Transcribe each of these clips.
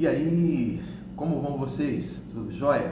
E aí, como vão vocês? Tudo jóia?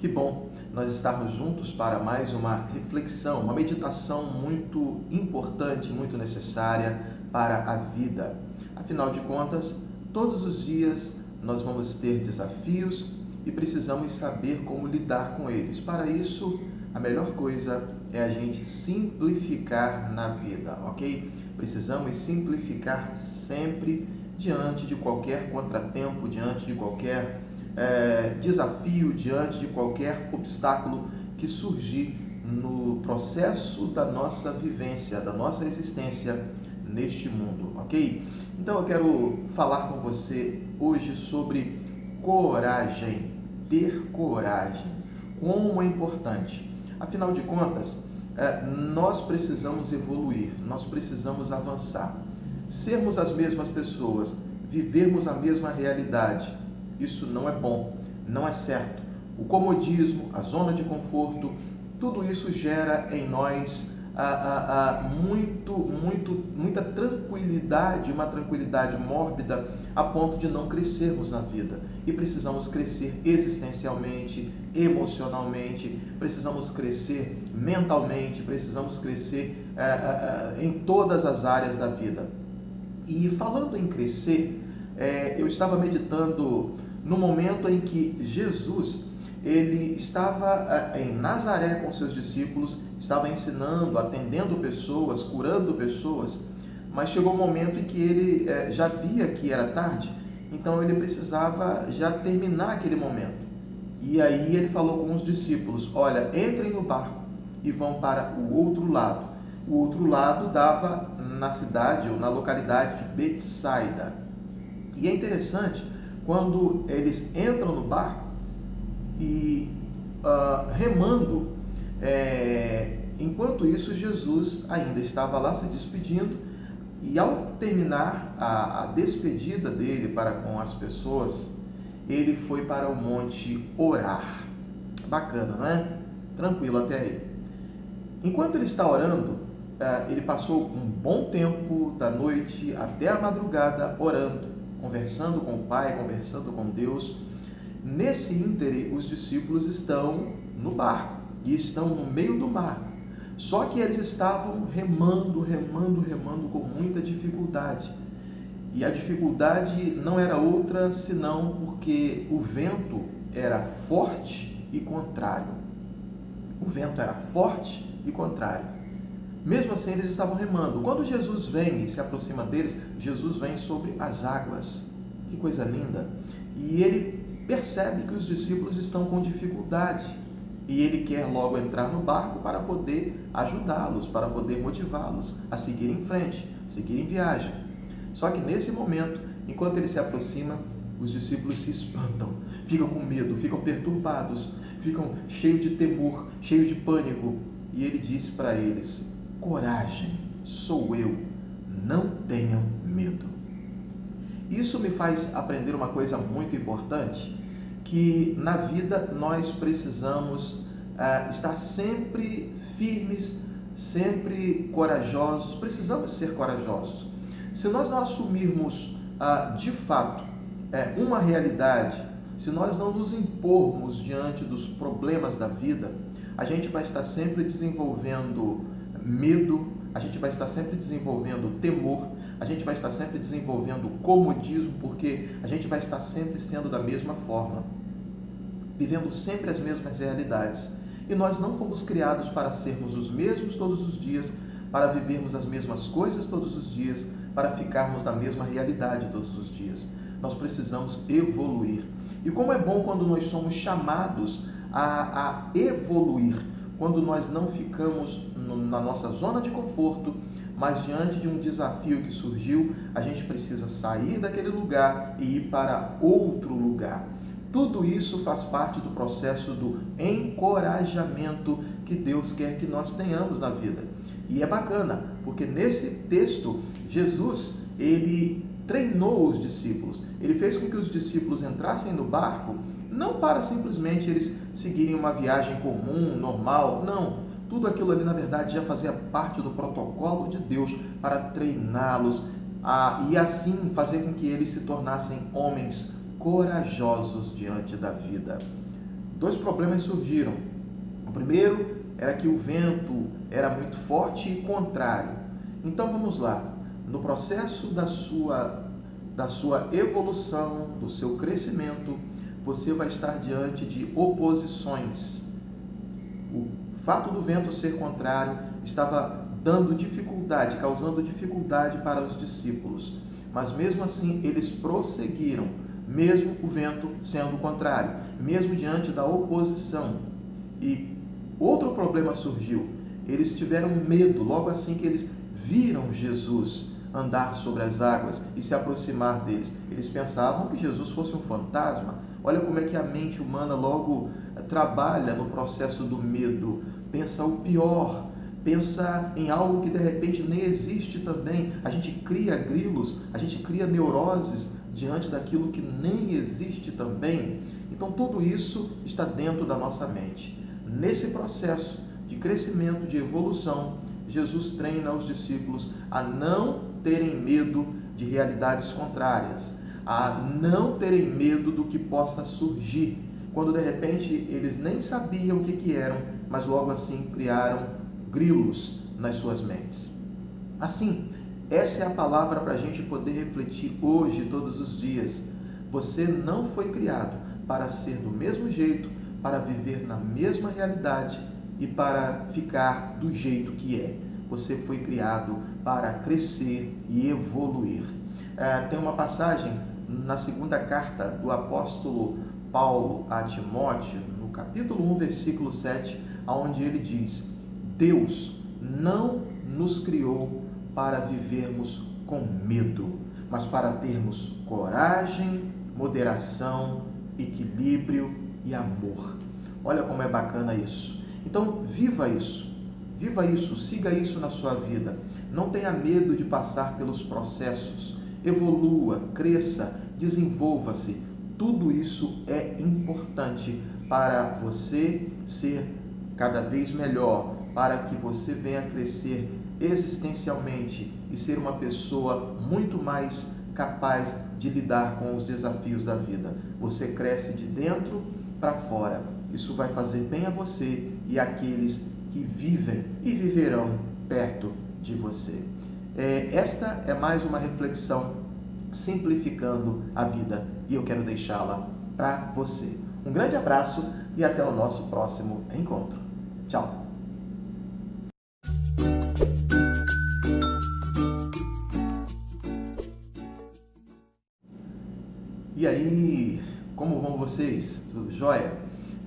Que bom nós estarmos juntos para mais uma reflexão, uma meditação muito importante, muito necessária para a vida. Afinal de contas, todos os dias nós vamos ter desafios e precisamos saber como lidar com eles. Para isso, a melhor coisa é a gente simplificar na vida, ok? Precisamos simplificar sempre diante de qualquer contratempo, diante de qualquer é, desafio, diante de qualquer obstáculo que surgir no processo da nossa vivência, da nossa existência neste mundo, ok? Então eu quero falar com você hoje sobre coragem, ter coragem, como é importante. Afinal de contas, é, nós precisamos evoluir, nós precisamos avançar. Sermos as mesmas pessoas, vivermos a mesma realidade, isso não é bom, não é certo. O comodismo, a zona de conforto, tudo isso gera em nós muito, muito, muita tranquilidade, uma tranquilidade mórbida a ponto de não crescermos na vida. E precisamos crescer existencialmente, emocionalmente, precisamos crescer mentalmente, precisamos crescer é, é, em todas as áreas da vida. E falando em crescer, é, eu estava meditando no momento em que Jesus ele estava em Nazaré com seus discípulos, estava ensinando, atendendo pessoas, curando pessoas, mas chegou um momento em que ele é, já via que era tarde, então ele precisava já terminar aquele momento. E aí ele falou com os discípulos: Olha, entrem no barco e vão para o outro lado. O outro lado dava na cidade ou na localidade de Betsaida. E é interessante quando eles entram no barco e uh, remando, é, enquanto isso Jesus ainda estava lá se despedindo e ao terminar a, a despedida dele para com as pessoas, ele foi para o monte orar. Bacana, não é? Tranquilo até aí. Enquanto ele está orando, ele passou um bom tempo da noite até a madrugada orando, conversando com o Pai, conversando com Deus Nesse íntere, os discípulos estão no barco e estão no meio do mar. Só que eles estavam remando, remando, remando com muita dificuldade. E a dificuldade não era outra senão porque o vento era forte e contrário. O vento era forte e contrário. Mesmo assim, eles estavam remando. Quando Jesus vem e se aproxima deles, Jesus vem sobre as águas. Que coisa linda! E ele percebe que os discípulos estão com dificuldade e ele quer logo entrar no barco para poder ajudá-los, para poder motivá-los a seguir em frente, seguir em viagem. Só que nesse momento, enquanto ele se aproxima, os discípulos se espantam, ficam com medo, ficam perturbados, ficam cheios de temor, cheios de pânico. E ele diz para eles: Coragem, sou eu, não tenham medo. Isso me faz aprender uma coisa muito importante, que na vida nós precisamos uh, estar sempre firmes, sempre corajosos, precisamos ser corajosos. Se nós não assumirmos uh, de fato uh, uma realidade, se nós não nos impormos diante dos problemas da vida, a gente vai estar sempre desenvolvendo medo, a gente vai estar sempre desenvolvendo temor, a gente vai estar sempre desenvolvendo comodismo, porque a gente vai estar sempre sendo da mesma forma, vivendo sempre as mesmas realidades. E nós não fomos criados para sermos os mesmos todos os dias, para vivermos as mesmas coisas todos os dias, para ficarmos na mesma realidade todos os dias. Nós precisamos evoluir. E como é bom quando nós somos chamados a, a evoluir, quando nós não ficamos na nossa zona de conforto, mas diante de um desafio que surgiu, a gente precisa sair daquele lugar e ir para outro lugar. Tudo isso faz parte do processo do encorajamento que Deus quer que nós tenhamos na vida. E é bacana, porque nesse texto, Jesus, ele treinou os discípulos. Ele fez com que os discípulos entrassem no barco, não para simplesmente eles seguirem uma viagem comum, normal, não tudo aquilo ali, na verdade, já fazia parte do protocolo de Deus para treiná-los a, e assim fazer com que eles se tornassem homens corajosos diante da vida. Dois problemas surgiram. O primeiro era que o vento era muito forte e contrário. Então vamos lá. No processo da sua da sua evolução, do seu crescimento, você vai estar diante de oposições. O fato do vento ser contrário estava dando dificuldade, causando dificuldade para os discípulos. Mas mesmo assim, eles prosseguiram, mesmo o vento sendo contrário, mesmo diante da oposição. E outro problema surgiu. Eles tiveram medo logo assim que eles viram Jesus andar sobre as águas e se aproximar deles. Eles pensavam que Jesus fosse um fantasma. Olha como é que a mente humana logo eh, trabalha no processo do medo. Pensa o pior, pensa em algo que de repente nem existe também. A gente cria grilos, a gente cria neuroses diante daquilo que nem existe também. Então tudo isso está dentro da nossa mente. Nesse processo de crescimento, de evolução, Jesus treina os discípulos a não terem medo de realidades contrárias, a não terem medo do que possa surgir, quando de repente eles nem sabiam o que, que eram, mas logo assim criaram grilos nas suas mentes. Assim, essa é a palavra para a gente poder refletir hoje, todos os dias. Você não foi criado para ser do mesmo jeito, para viver na mesma realidade e para ficar do jeito que é você foi criado para crescer e evoluir. É, tem uma passagem na segunda carta do apóstolo Paulo a Timóteo, no capítulo 1, versículo 7, onde ele diz: Deus não nos criou para vivermos com medo, mas para termos coragem, moderação, equilíbrio e amor. Olha como é bacana isso. Então, viva isso. Viva isso, siga isso na sua vida. Não tenha medo de passar pelos processos. Evolua, cresça, desenvolva-se. Tudo isso é importante para você ser cada vez melhor, para que você venha crescer existencialmente e ser uma pessoa muito mais capaz de lidar com os desafios da vida. Você cresce de dentro para fora. Isso vai fazer bem a você e àqueles que vivem e viverão perto de você. É, esta é mais uma reflexão simplificando a vida e eu quero deixá-la para você. Um grande abraço e até o nosso próximo encontro. Tchau! E aí, como vão vocês? Tudo jóia?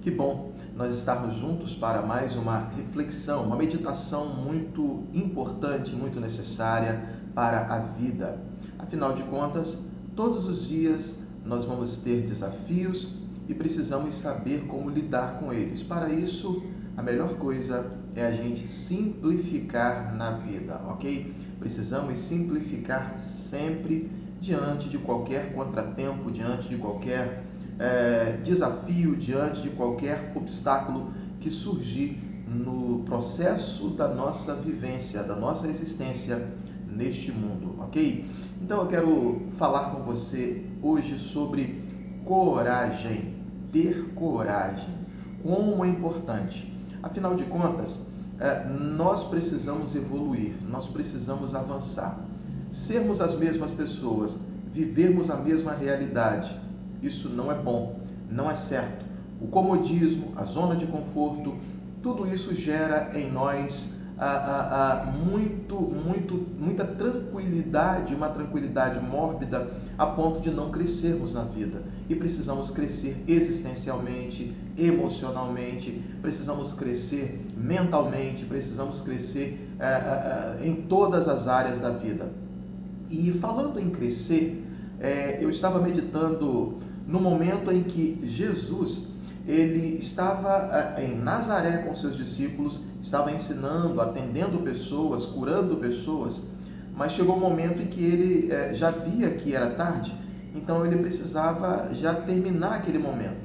Que bom nós estarmos juntos para mais uma reflexão, uma meditação muito importante, muito necessária para a vida. Afinal de contas, todos os dias nós vamos ter desafios e precisamos saber como lidar com eles. Para isso, a melhor coisa é a gente simplificar na vida, ok? Precisamos simplificar sempre diante de qualquer contratempo, diante de qualquer é, desafio, diante de qualquer obstáculo que surgir no processo da nossa vivência, da nossa existência neste mundo, ok? Então eu quero falar com você hoje sobre coragem, ter coragem, como é importante. Afinal de contas, é, nós precisamos evoluir, nós precisamos avançar, sermos as mesmas pessoas, vivermos a mesma realidade, isso não é bom, não é certo. O comodismo, a zona de conforto, tudo isso gera em nós ah, ah, ah, muito, muito, muita tranquilidade, uma tranquilidade mórbida a ponto de não crescermos na vida. E precisamos crescer existencialmente, emocionalmente, precisamos crescer mentalmente, precisamos crescer eh, eh, em todas as áreas da vida. E falando em crescer, eu estava meditando no momento em que Jesus ele estava eh, em Nazaré com seus discípulos, estava ensinando, atendendo pessoas, curando pessoas, mas chegou um momento em que ele eh, já via que era tarde, então ele precisava já terminar aquele momento.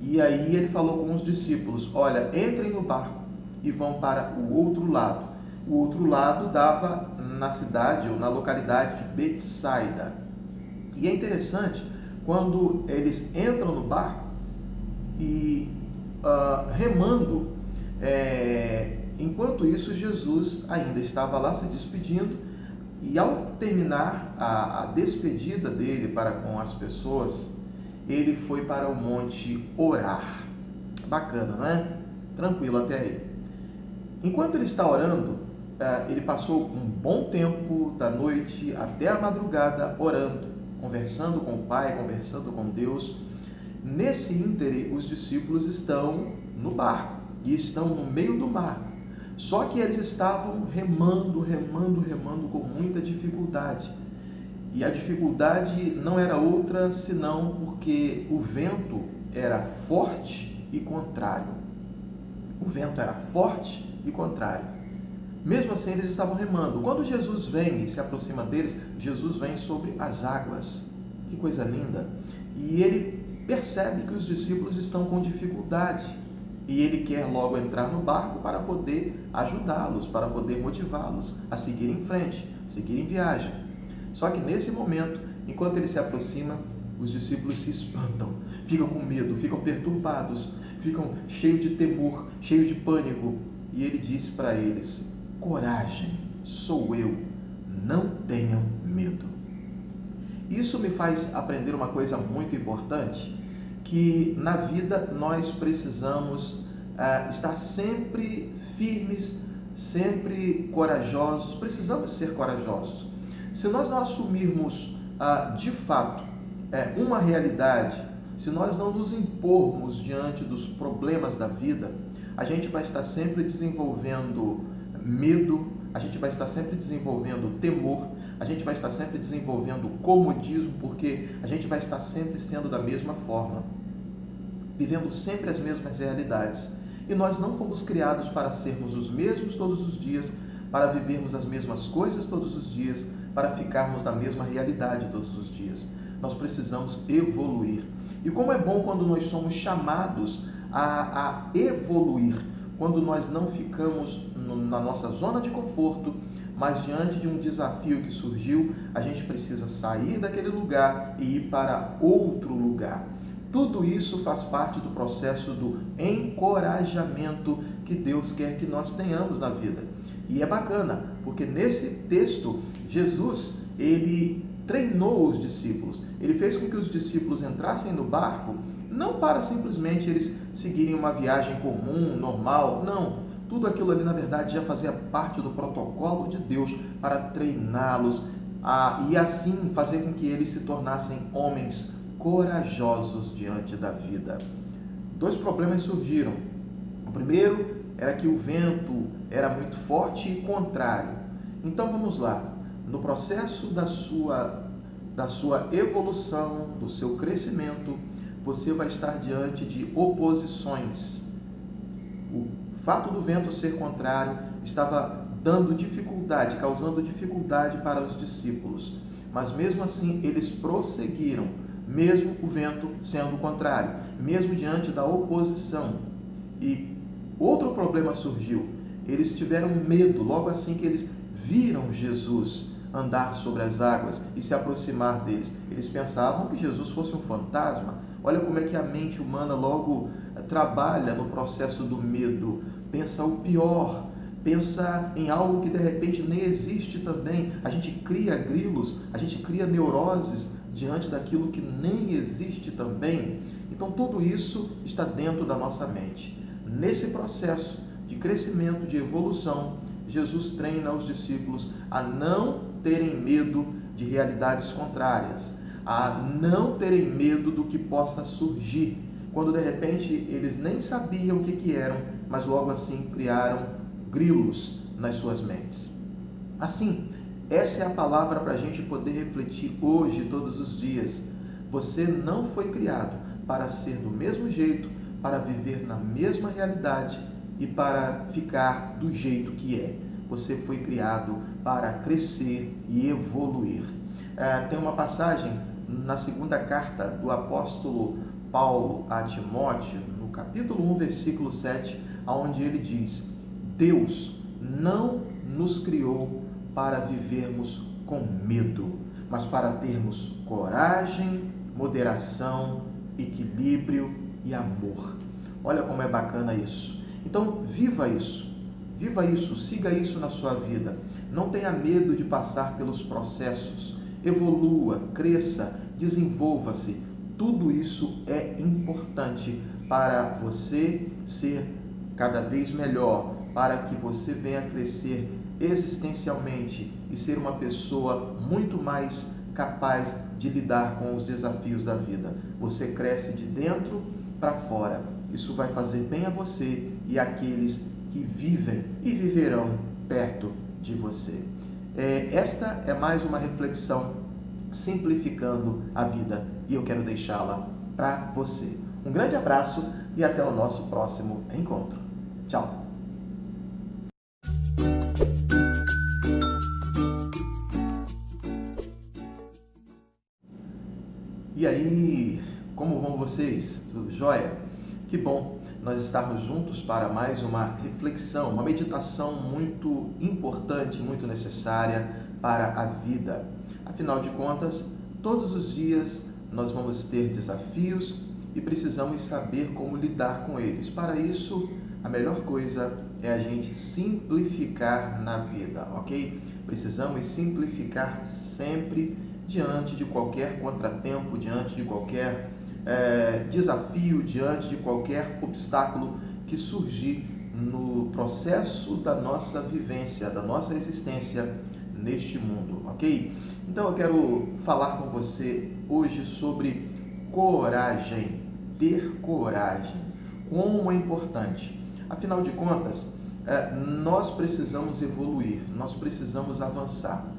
E aí ele falou com os discípulos: Olha, entrem no barco e vão para o outro lado. O outro lado dava na cidade ou na localidade de Betsaida. E é interessante quando eles entram no barco e uh, remando, é, enquanto isso Jesus ainda estava lá se despedindo e ao terminar a, a despedida dele para com as pessoas, ele foi para o monte orar. Bacana, não é? Tranquilo até aí. Enquanto ele está orando, é, ele passou um bom tempo da noite até a madrugada orando, conversando com o Pai, conversando com Deus. Nesse íntere, os discípulos estão no barco e estão no meio do mar. Só que eles estavam remando, remando, remando com muita dificuldade. E a dificuldade não era outra senão porque o vento era forte e contrário. O vento era forte e contrário. Mesmo assim, eles estavam remando. Quando Jesus vem e se aproxima deles, Jesus vem sobre as águas. Que coisa linda! E ele percebe que os discípulos estão com dificuldade. E ele quer logo entrar no barco para poder ajudá-los, para poder motivá-los a seguir em frente, seguir em viagem. Só que nesse momento, enquanto ele se aproxima, os discípulos se espantam, ficam com medo, ficam perturbados, ficam cheios de temor, cheios de pânico. E ele diz para eles: Coragem, sou eu, não tenham medo. Isso me faz aprender uma coisa muito importante, que na vida nós precisamos uh, estar sempre firmes, sempre corajosos, precisamos ser corajosos. Se nós não assumirmos uh, de fato uh, uma realidade, se nós não nos impormos diante dos problemas da vida, a gente vai estar sempre desenvolvendo medo, a gente vai estar sempre desenvolvendo temor, a gente vai estar sempre desenvolvendo comodismo, porque a gente vai estar sempre sendo da mesma forma, vivendo sempre as mesmas realidades. E nós não fomos criados para sermos os mesmos todos os dias, para vivermos as mesmas coisas todos os dias, para ficarmos na mesma realidade todos os dias. Nós precisamos evoluir. E como é bom quando nós somos chamados a, a evoluir, quando nós não ficamos na nossa zona de conforto, mas diante de um desafio que surgiu, a gente precisa sair daquele lugar e ir para outro lugar. Tudo isso faz parte do processo do encorajamento que Deus quer que nós tenhamos na vida. E é bacana, porque nesse texto Jesus, ele treinou os discípulos. Ele fez com que os discípulos entrassem no barco não para simplesmente eles seguirem uma viagem comum, normal, não. Tudo aquilo ali, na verdade, já fazia parte do protocolo de Deus para treiná-los a, e assim fazer com que eles se tornassem homens corajosos diante da vida. Dois problemas surgiram. O primeiro era que o vento era muito forte e contrário. Então vamos lá. No processo da sua da sua evolução, do seu crescimento, você vai estar diante de oposições. O fato do vento ser contrário estava dando dificuldade, causando dificuldade para os discípulos. Mas mesmo assim, eles prosseguiram, mesmo o vento sendo contrário, mesmo diante da oposição. E outro problema surgiu. Eles tiveram medo logo assim que eles viram Jesus andar sobre as águas e se aproximar deles. Eles pensavam que Jesus fosse um fantasma. Olha como é que a mente humana logo eh, trabalha no processo do medo. Pensa o pior, pensa em algo que de repente nem existe também. A gente cria grilos, a gente cria neuroses diante daquilo que nem existe também. Então tudo isso está dentro da nossa mente. Nesse processo de crescimento, de evolução, Jesus treina os discípulos a não terem medo de realidades contrárias, a não terem medo do que possa surgir, quando de repente eles nem sabiam o que, que eram, mas logo assim criaram grilos nas suas mentes. Assim, essa é a palavra para a gente poder refletir hoje, todos os dias. Você não foi criado para ser do mesmo jeito, para viver na mesma realidade e para ficar do jeito que é. Você foi criado para crescer e evoluir. É, tem uma passagem na segunda carta do apóstolo Paulo a Timóteo, no capítulo 1, versículo 7, onde ele diz: Deus não nos criou para vivermos com medo, mas para termos coragem, moderação, equilíbrio e amor. Olha como é bacana isso. Então, viva isso. Viva isso, siga isso na sua vida. Não tenha medo de passar pelos processos. Evolua, cresça, desenvolva-se. Tudo isso é importante para você ser cada vez melhor, para que você venha crescer existencialmente e ser uma pessoa muito mais capaz de lidar com os desafios da vida. Você cresce de dentro para fora. Isso vai fazer bem a você e àqueles que vivem e viverão perto de você. É, esta é mais uma reflexão simplificando a vida e eu quero deixá-la para você. Um grande abraço e até o nosso próximo encontro. Tchau! E aí, como vão vocês? Tudo jóia? Que bom nós estarmos juntos para mais uma reflexão, uma meditação muito importante, muito necessária para a vida. Afinal de contas, todos os dias nós vamos ter desafios e precisamos saber como lidar com eles. Para isso, a melhor coisa é a gente simplificar na vida, ok? Precisamos simplificar sempre diante de qualquer contratempo, diante de qualquer é, desafio, diante de qualquer obstáculo que surgir no processo da nossa vivência, da nossa existência neste mundo, ok? Então eu quero falar com você hoje sobre coragem, ter coragem, como é importante. Afinal de contas, é, nós precisamos evoluir, nós precisamos avançar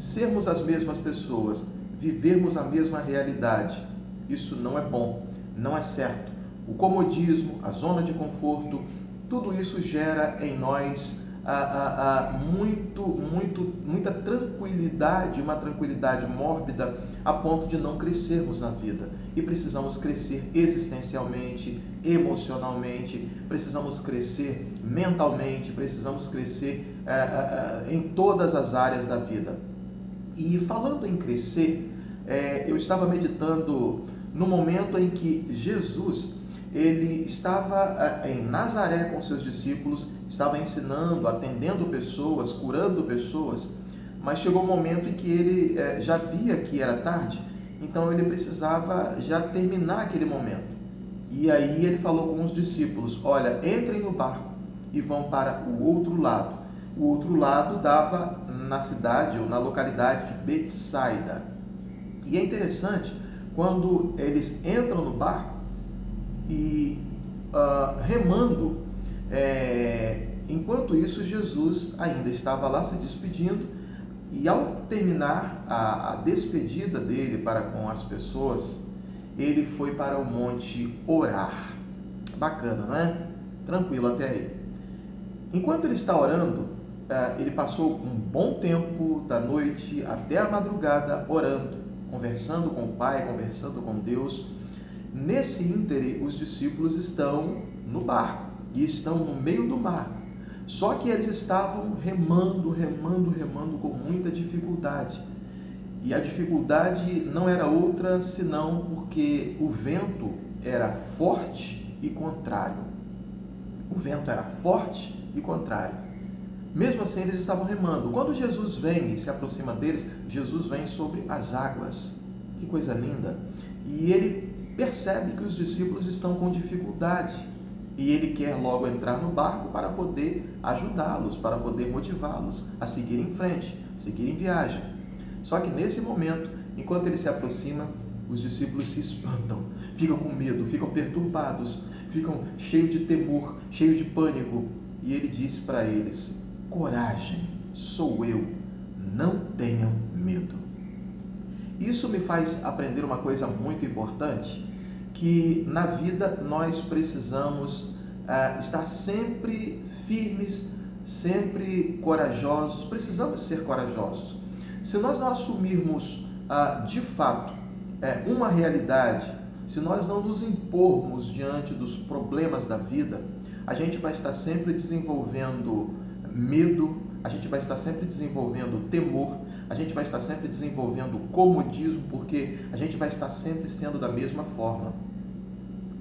sermos as mesmas pessoas, vivermos a mesma realidade. Isso não é bom, não é certo. O comodismo, a zona de conforto, tudo isso gera em nós ah, ah, ah, muito, muito, muita tranquilidade, uma tranquilidade mórbida a ponto de não crescermos na vida. E precisamos crescer existencialmente, emocionalmente, precisamos crescer mentalmente, precisamos crescer eh, eh, em todas as áreas da vida. E falando em crescer, é, eu estava meditando no momento em que Jesus ele estava é, em Nazaré com seus discípulos, estava ensinando, atendendo pessoas, curando pessoas, mas chegou um momento em que ele é, já via que era tarde, então ele precisava já terminar aquele momento. E aí ele falou com os discípulos: Olha, entrem no barco e vão para o outro lado. O outro lado dava na cidade ou na localidade de Betsaida. E é interessante quando eles entram no barco e uh, remando, é, enquanto isso Jesus ainda estava lá se despedindo e ao terminar a, a despedida dele para com as pessoas, ele foi para o monte orar. Bacana, não é? Tranquilo até aí. Enquanto ele está orando, é, ele passou um bom tempo da noite até a madrugada orando, conversando com o Pai, conversando com Deus. Nesse íntere, os discípulos estão no barco e estão no meio do mar. Só que eles estavam remando, remando, remando com muita dificuldade. E a dificuldade não era outra senão porque o vento era forte e contrário. O vento era forte e contrário. Mesmo assim, eles estavam remando. Quando Jesus vem e se aproxima deles, Jesus vem sobre as águas. Que coisa linda! E ele percebe que os discípulos estão com dificuldade. E ele quer logo entrar no barco para poder ajudá-los, para poder motivá-los a seguir em frente, seguir em viagem. Só que nesse momento, enquanto ele se aproxima, os discípulos se espantam, ficam com medo, ficam perturbados, ficam cheios de temor, cheios de pânico. E ele diz para eles: coragem, sou eu, não tenham medo. Isso me faz aprender uma coisa muito importante, que na vida nós precisamos uh, estar sempre firmes, sempre corajosos, precisamos ser corajosos. Se nós não assumirmos uh, de fato uh, uma realidade, se nós não nos impormos diante dos problemas da vida, a gente vai estar sempre desenvolvendo medo, a gente vai estar sempre desenvolvendo temor, a gente vai estar sempre desenvolvendo comodismo, porque a gente vai estar sempre sendo da mesma forma,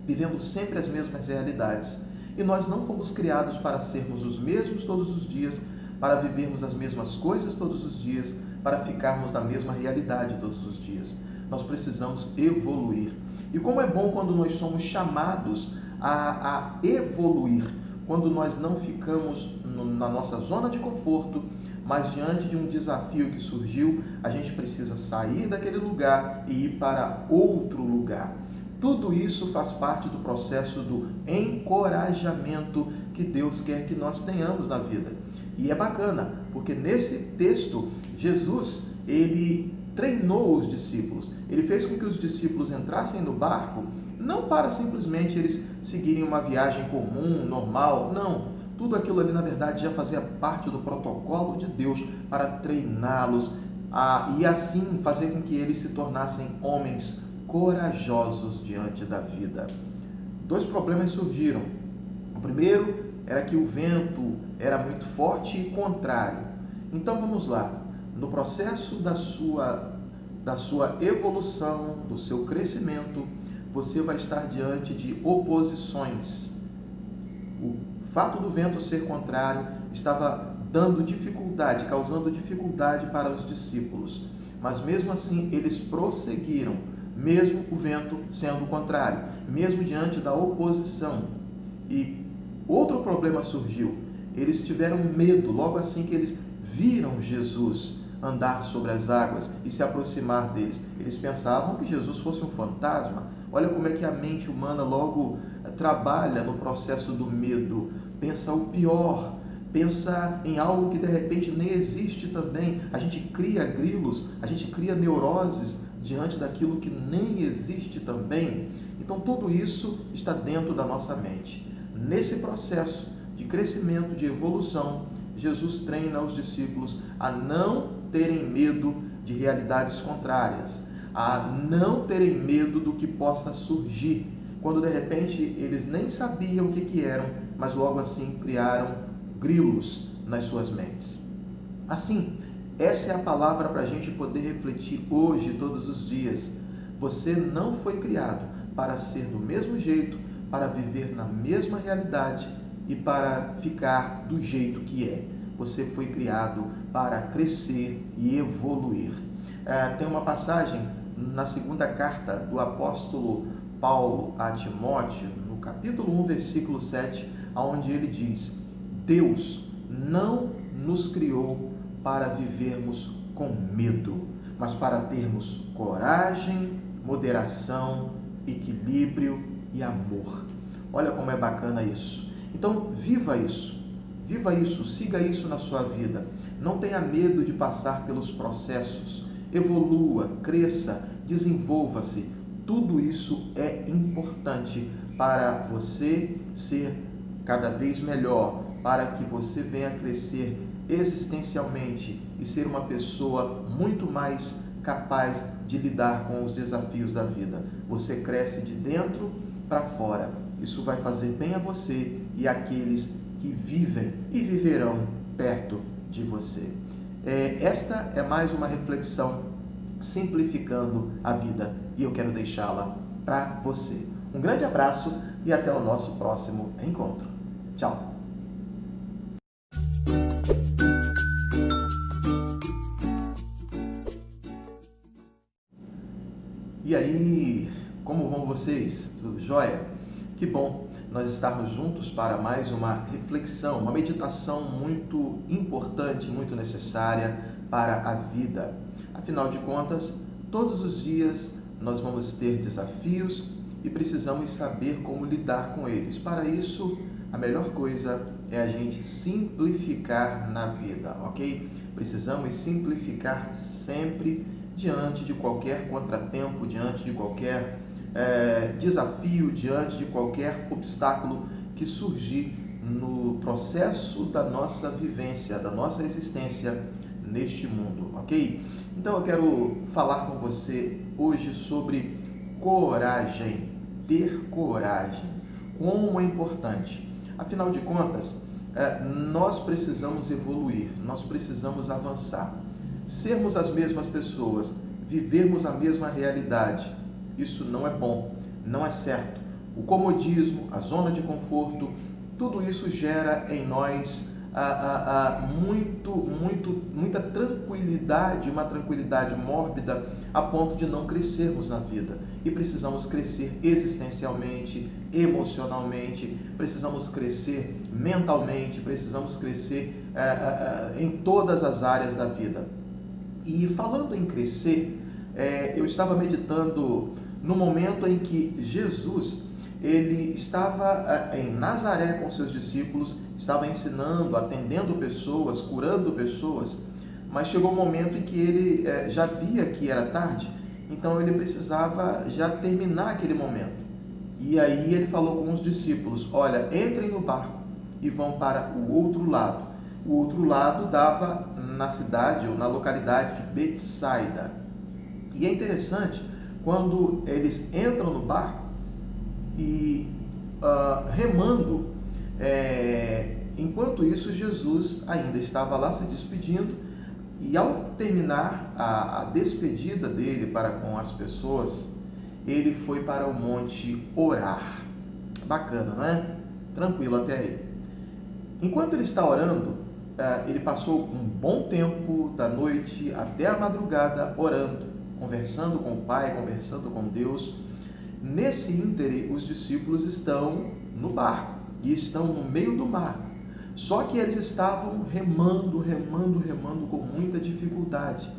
vivendo sempre as mesmas realidades. E nós não fomos criados para sermos os mesmos todos os dias, para vivermos as mesmas coisas todos os dias, para ficarmos na mesma realidade todos os dias. Nós precisamos evoluir. E como é bom quando nós somos chamados a, a evoluir, quando nós não ficamos na nossa zona de conforto, mas diante de um desafio que surgiu, a gente precisa sair daquele lugar e ir para outro lugar. Tudo isso faz parte do processo do encorajamento que Deus quer que nós tenhamos na vida. E é bacana, porque nesse texto Jesus, ele treinou os discípulos. Ele fez com que os discípulos entrassem no barco, não para simplesmente eles seguirem uma viagem comum, normal, não. Tudo aquilo ali, na verdade, já fazia parte do protocolo de Deus para treiná-los a, e assim fazer com que eles se tornassem homens corajosos diante da vida. Dois problemas surgiram. O primeiro era que o vento era muito forte e contrário. Então vamos lá. No processo da sua da sua evolução, do seu crescimento, você vai estar diante de oposições. O fato do vento ser contrário estava dando dificuldade, causando dificuldade para os discípulos. Mas mesmo assim, eles prosseguiram, mesmo o vento sendo contrário, mesmo diante da oposição. E outro problema surgiu. Eles tiveram medo logo assim que eles viram Jesus andar sobre as águas e se aproximar deles. Eles pensavam que Jesus fosse um fantasma. Olha como é que a mente humana logo eh, trabalha no processo do medo. Pensa o pior, pensa em algo que de repente nem existe também. A gente cria grilos, a gente cria neuroses diante daquilo que nem existe também. Então tudo isso está dentro da nossa mente. Nesse processo de crescimento, de evolução, Jesus treina os discípulos a não terem medo de realidades contrárias, a não terem medo do que possa surgir, quando de repente eles nem sabiam o que, que eram, mas logo assim criaram grilos nas suas mentes. Assim, essa é a palavra para a gente poder refletir hoje, todos os dias. Você não foi criado para ser do mesmo jeito, para viver na mesma realidade e para ficar do jeito que é. Você foi criado para crescer e evoluir. É, tem uma passagem na segunda carta do apóstolo Paulo a Timóteo, no capítulo 1, versículo 7, onde ele diz: Deus não nos criou para vivermos com medo, mas para termos coragem, moderação, equilíbrio e amor. Olha como é bacana isso. Então, viva isso. Viva isso, siga isso na sua vida. Não tenha medo de passar pelos processos. Evolua, cresça, desenvolva-se. Tudo isso é importante para você ser cada vez melhor, para que você venha crescer existencialmente e ser uma pessoa muito mais capaz de lidar com os desafios da vida. Você cresce de dentro para fora. Isso vai fazer bem a você e àqueles que vivem e viverão perto de você. É, esta é mais uma reflexão simplificando a vida e eu quero deixá-la para você. Um grande abraço e até o nosso próximo encontro. Tchau! E aí, como vão vocês? Tudo jóia? Que bom nós estarmos juntos para mais uma reflexão, uma meditação muito importante, muito necessária para a vida. Afinal de contas, todos os dias nós vamos ter desafios e precisamos saber como lidar com eles. Para isso, a melhor coisa é a gente simplificar na vida, ok? Precisamos simplificar sempre diante de qualquer contratempo, diante de qualquer é, desafio, diante de qualquer obstáculo que surgir no processo da nossa vivência, da nossa existência neste mundo, ok? Então eu quero falar com você hoje sobre coragem, ter coragem, como é importante. Afinal de contas, é, nós precisamos evoluir, nós precisamos avançar. Sermos as mesmas pessoas, vivermos a mesma realidade, isso não é bom, não é certo. O comodismo, a zona de conforto, tudo isso gera em nós muito, muito, muita tranquilidade, uma tranquilidade mórbida a ponto de não crescermos na vida. E precisamos crescer existencialmente, emocionalmente, precisamos crescer mentalmente, precisamos crescer é, é, em todas as áreas da vida. E falando em crescer, é, eu estava meditando no momento em que Jesus ele estava em Nazaré com seus discípulos, estava ensinando, atendendo pessoas, curando pessoas, mas chegou um momento em que ele é, já via que era tarde, então ele precisava já terminar aquele momento. E aí ele falou com os discípulos: Olha, entrem no barco e vão para o outro lado. O outro lado dava na cidade ou na localidade de Betsaida. E é interessante quando eles entram no barco e uh, remando, é, enquanto isso Jesus ainda estava lá se despedindo e ao terminar a, a despedida dele para com as pessoas, ele foi para o monte orar. Bacana, não é? Tranquilo até aí. Enquanto ele está orando, é, ele passou um bom tempo da noite até a madrugada orando, conversando com o Pai, conversando com Deus Nesse íntere, os discípulos estão no barco e estão no meio do mar. Só que eles estavam remando, remando, remando com muita dificuldade.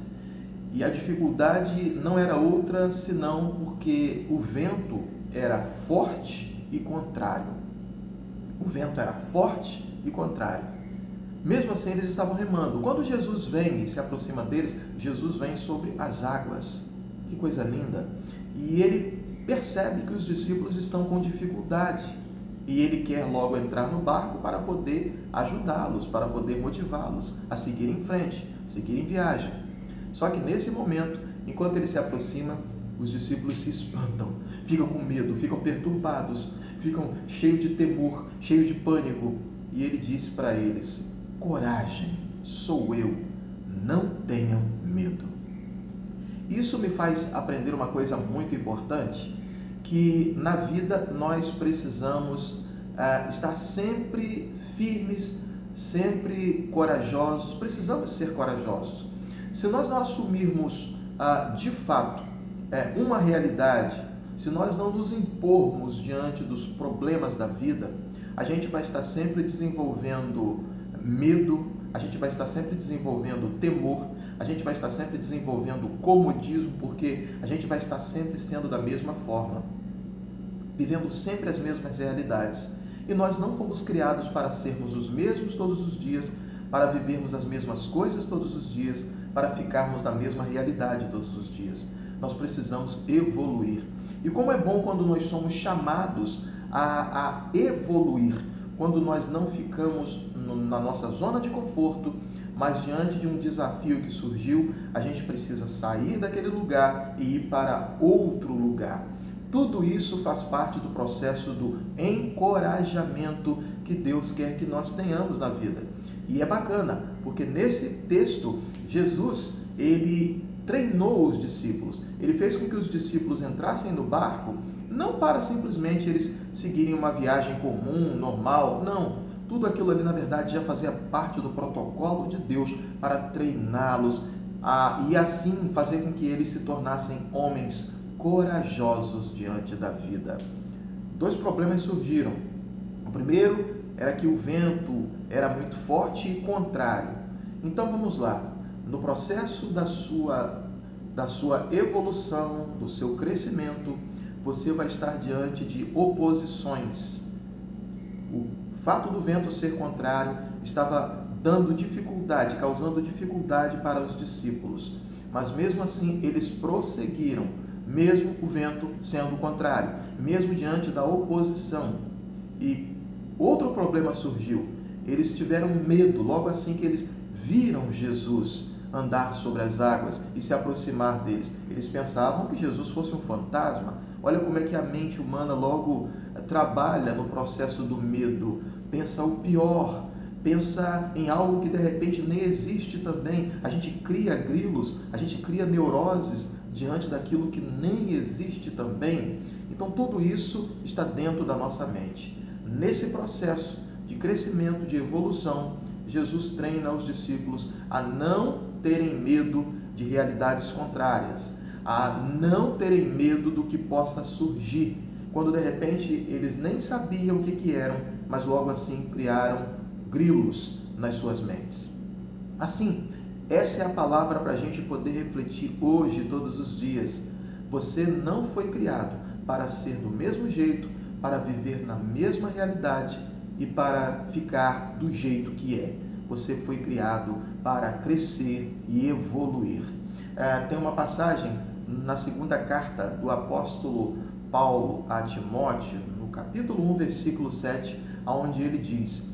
E a dificuldade não era outra senão porque o vento era forte e contrário. O vento era forte e contrário. Mesmo assim, eles estavam remando. Quando Jesus vem e se aproxima deles, Jesus vem sobre as águas. Que coisa linda! E ele percebe que os discípulos estão com dificuldade e ele quer logo entrar no barco para poder ajudá-los, para poder motivá-los a seguir em frente, seguir em viagem. Só que nesse momento, enquanto ele se aproxima, os discípulos se espantam, ficam com medo, ficam perturbados, ficam cheios de temor, cheios de pânico. E ele diz para eles: Coragem, sou eu, não tenham medo. Isso me faz aprender uma coisa muito importante, que na vida nós precisamos uh, estar sempre firmes, sempre corajosos, precisamos ser corajosos. Se nós não assumirmos uh, de fato uh, uma realidade, se nós não nos impormos diante dos problemas da vida, a gente vai estar sempre desenvolvendo medo, a gente vai estar sempre desenvolvendo temor, a gente vai estar sempre desenvolvendo comodismo, porque a gente vai estar sempre sendo da mesma forma, vivendo sempre as mesmas realidades. E nós não fomos criados para sermos os mesmos todos os dias, para vivermos as mesmas coisas todos os dias, para ficarmos na mesma realidade todos os dias. Nós precisamos evoluir. E como é bom quando nós somos chamados a, a evoluir, quando nós não ficamos na nossa zona de conforto, mas diante de um desafio que surgiu, a gente precisa sair daquele lugar e ir para outro lugar. Tudo isso faz parte do processo do encorajamento que Deus quer que nós tenhamos na vida. E é bacana, porque nesse texto Jesus, ele treinou os discípulos. Ele fez com que os discípulos entrassem no barco não para simplesmente eles seguirem uma viagem comum, normal, não, tudo aquilo ali, na verdade, já fazia parte do protocolo de Deus para treiná-los a, e assim fazer com que eles se tornassem homens corajosos diante da vida. Dois problemas surgiram. O primeiro era que o vento era muito forte e contrário. Então vamos lá. No processo da sua da sua evolução, do seu crescimento, você vai estar diante de oposições. O fato do vento ser contrário estava dando dificuldade, causando dificuldade para os discípulos. Mas mesmo assim, eles prosseguiram, mesmo o vento sendo contrário, mesmo diante da oposição. E outro problema surgiu. Eles tiveram medo logo assim que eles viram Jesus andar sobre as águas e se aproximar deles. Eles pensavam que Jesus fosse um fantasma. Olha como é que a mente humana logo trabalha no processo do medo, pensa o pior, pensa em algo que de repente nem existe também. A gente cria grilos, a gente cria neuroses diante daquilo que nem existe também. Então, tudo isso está dentro da nossa mente. Nesse processo de crescimento, de evolução, Jesus treina os discípulos a não terem medo de realidades contrárias, a não terem medo do que possa surgir, quando de repente eles nem sabiam o que, que eram, mas logo assim criaram grilos nas suas mentes. Assim, essa é a palavra para a gente poder refletir hoje, todos os dias. Você não foi criado para ser do mesmo jeito, para viver na mesma realidade e para ficar do jeito que é. Você foi criado para crescer e evoluir. É, tem uma passagem na segunda carta do apóstolo Paulo a Timóteo, no capítulo 1, versículo 7, onde ele diz: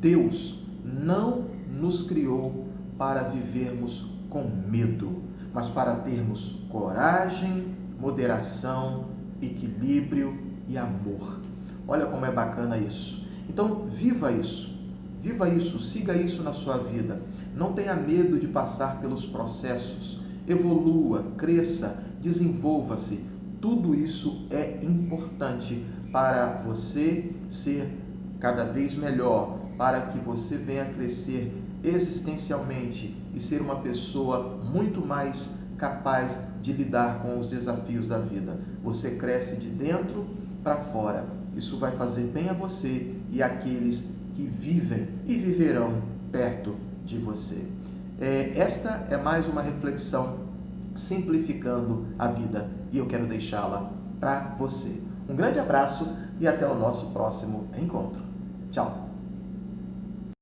Deus não nos criou para vivermos com medo, mas para termos coragem, moderação, equilíbrio e amor. Olha como é bacana isso. Então, viva isso. Viva isso, siga isso na sua vida. Não tenha medo de passar pelos processos. Evolua, cresça, desenvolva-se. Tudo isso é importante para você ser cada vez melhor, para que você venha crescer existencialmente e ser uma pessoa muito mais capaz de lidar com os desafios da vida. Você cresce de dentro para fora. Isso vai fazer bem a você e àqueles que vivem e viverão perto de você. É, esta é mais uma reflexão simplificando a vida e eu quero deixá-la para você. Um grande abraço e até o nosso próximo encontro. Tchau!